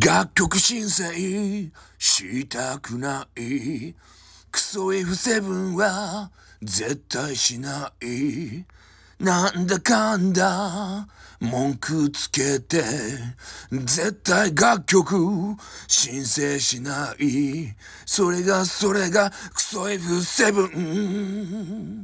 楽曲申請したくない。クソ F7 は絶対しない。なんだかんだ。文句つけて。絶対楽曲申請しない。それがそれがクソ F7